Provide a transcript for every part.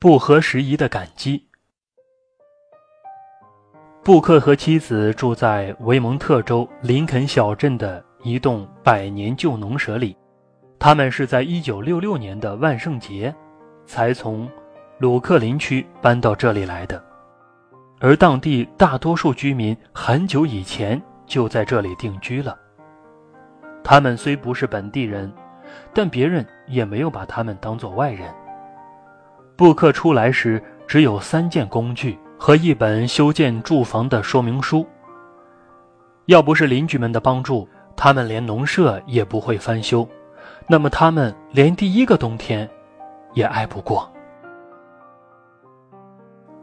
不合时宜的感激。布克和妻子住在维蒙特州林肯小镇的一栋百年旧农舍里。他们是在1966年的万圣节才从鲁克林区搬到这里来的，而当地大多数居民很久以前就在这里定居了。他们虽不是本地人，但别人也没有把他们当作外人。布克出来时只有三件工具和一本修建住房的说明书。要不是邻居们的帮助，他们连农舍也不会翻修，那么他们连第一个冬天也挨不过。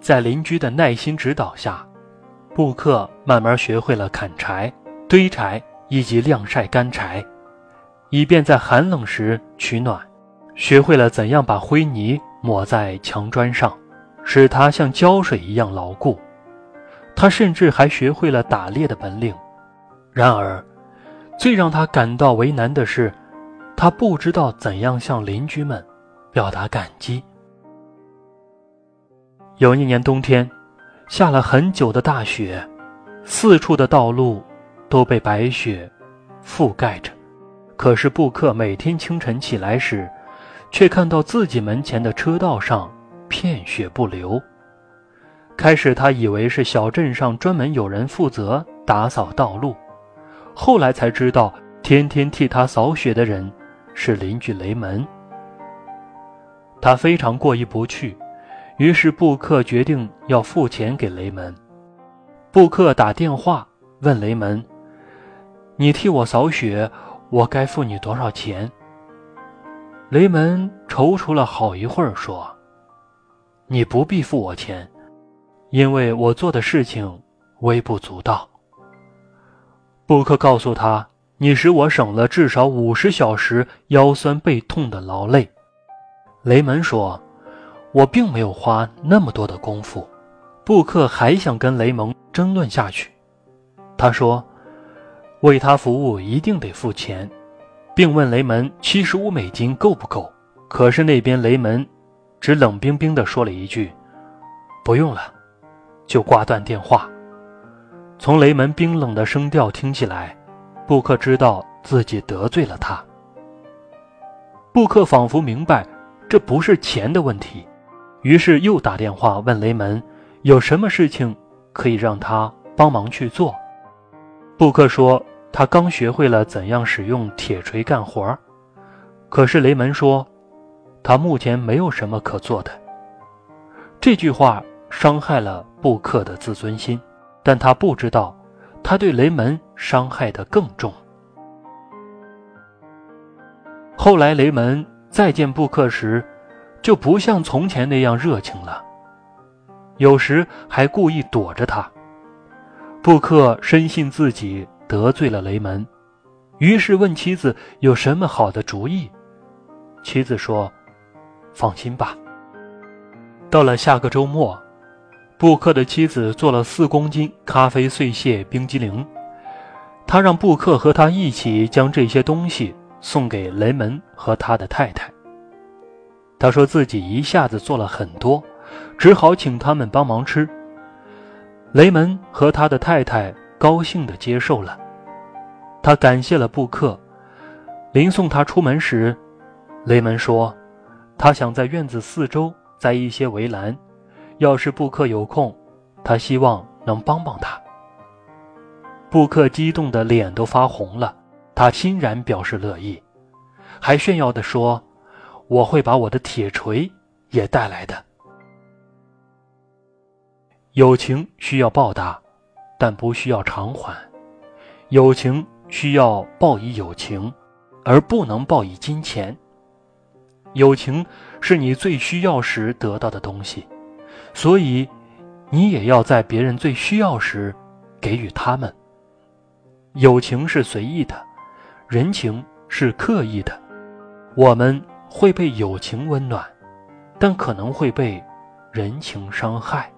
在邻居的耐心指导下，布克慢慢学会了砍柴、堆柴。以及晾晒干柴，以便在寒冷时取暖；学会了怎样把灰泥抹在墙砖上，使它像胶水一样牢固。他甚至还学会了打猎的本领。然而，最让他感到为难的是，他不知道怎样向邻居们表达感激。有一年冬天，下了很久的大雪，四处的道路。都被白雪覆盖着，可是布克每天清晨起来时，却看到自己门前的车道上片雪不留。开始他以为是小镇上专门有人负责打扫道路，后来才知道天天替他扫雪的人是邻居雷门。他非常过意不去，于是布克决定要付钱给雷门。布克打电话问雷门。你替我扫雪，我该付你多少钱？雷门踌躇了好一会儿，说：“你不必付我钱，因为我做的事情微不足道。”布克告诉他：“你使我省了至少五十小时腰酸背痛的劳累。”雷门说：“我并没有花那么多的功夫。”布克还想跟雷蒙争论下去，他说。为他服务一定得付钱，并问雷门七十五美金够不够。可是那边雷门只冷冰冰地说了一句：“不用了”，就挂断电话。从雷门冰冷的声调听起来，布克知道自己得罪了他。布克仿佛明白这不是钱的问题，于是又打电话问雷门有什么事情可以让他帮忙去做。布克说：“他刚学会了怎样使用铁锤干活可是雷门说，他目前没有什么可做的。这句话伤害了布克的自尊心，但他不知道，他对雷门伤害的更重。后来雷门再见布克时，就不像从前那样热情了，有时还故意躲着他。布克深信自己得罪了雷门，于是问妻子有什么好的主意。妻子说：“放心吧。”到了下个周末，布克的妻子做了四公斤咖啡碎屑冰激凌，他让布克和他一起将这些东西送给雷门和他的太太。他说自己一下子做了很多，只好请他们帮忙吃。雷门和他的太太高兴地接受了，他感谢了布克。临送他出门时，雷门说：“他想在院子四周栽一些围栏，要是布克有空，他希望能帮帮他。”布克激动的脸都发红了，他欣然表示乐意，还炫耀地说：“我会把我的铁锤也带来的。”友情需要报答，但不需要偿还；友情需要报以友情，而不能报以金钱。友情是你最需要时得到的东西，所以你也要在别人最需要时给予他们。友情是随意的，人情是刻意的。我们会被友情温暖，但可能会被人情伤害。